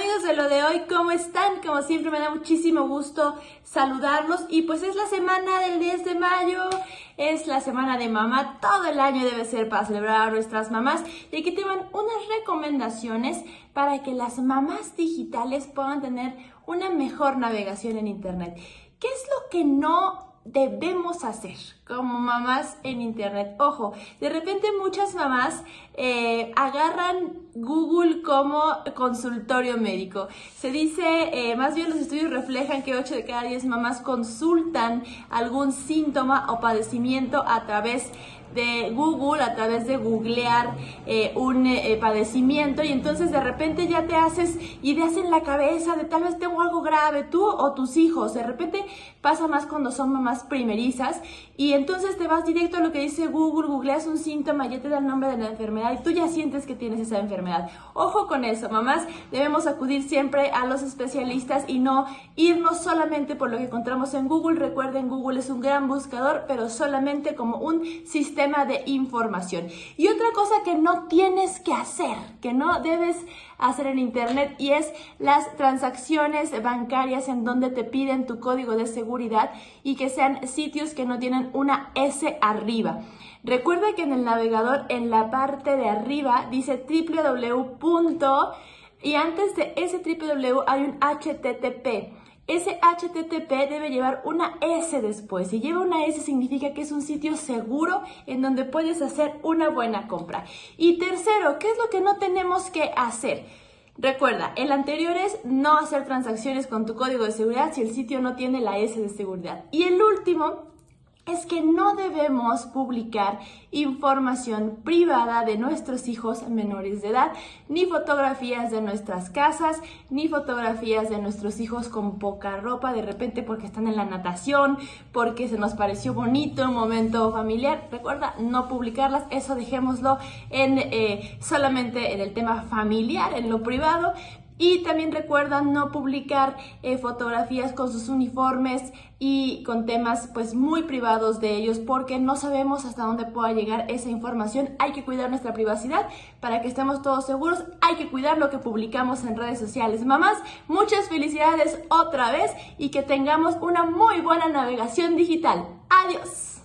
Amigos de lo de hoy, ¿cómo están? Como siempre me da muchísimo gusto saludarlos y pues es la semana del 10 de mayo, es la semana de mamá, todo el año debe ser para celebrar a nuestras mamás y aquí te van unas recomendaciones para que las mamás digitales puedan tener una mejor navegación en Internet. ¿Qué es lo que no debemos hacer como mamás en internet. Ojo, de repente muchas mamás eh, agarran Google como consultorio médico. Se dice, eh, más bien los estudios reflejan que 8 de cada 10 mamás consultan algún síntoma o padecimiento a través de Google a través de googlear eh, un eh, padecimiento y entonces de repente ya te haces ideas en la cabeza de tal vez tengo algo grave tú o tus hijos. De repente pasa más cuando son mamás primerizas y entonces te vas directo a lo que dice Google, googleas un síntoma, ya te da el nombre de la enfermedad y tú ya sientes que tienes esa enfermedad. Ojo con eso, mamás, debemos acudir siempre a los especialistas y no irnos solamente por lo que encontramos en Google. Recuerden, Google es un gran buscador, pero solamente como un sistema de información. Y otra cosa que no tienes que hacer, que no debes hacer en Internet, y es las transacciones bancarias en donde te piden tu código de seguridad y que sean sitios que no tienen una S arriba. Recuerda que en el navegador, en la parte de arriba, dice www. y antes de ese www hay un HTTP. Ese HTTP debe llevar una S después. Si lleva una S significa que es un sitio seguro en donde puedes hacer una buena compra. Y tercero, ¿qué es lo que no tenemos que hacer? Recuerda, el anterior es no hacer transacciones con tu código de seguridad si el sitio no tiene la S de seguridad. Y el último es que no debemos publicar información privada de nuestros hijos menores de edad, ni fotografías de nuestras casas, ni fotografías de nuestros hijos con poca ropa, de repente porque están en la natación, porque se nos pareció bonito un momento familiar. Recuerda, no publicarlas, eso dejémoslo en eh, solamente en el tema familiar, en lo privado, y también recuerdan no publicar eh, fotografías con sus uniformes y con temas pues muy privados de ellos porque no sabemos hasta dónde pueda llegar esa información. Hay que cuidar nuestra privacidad para que estemos todos seguros. Hay que cuidar lo que publicamos en redes sociales. Mamás, muchas felicidades otra vez y que tengamos una muy buena navegación digital. Adiós.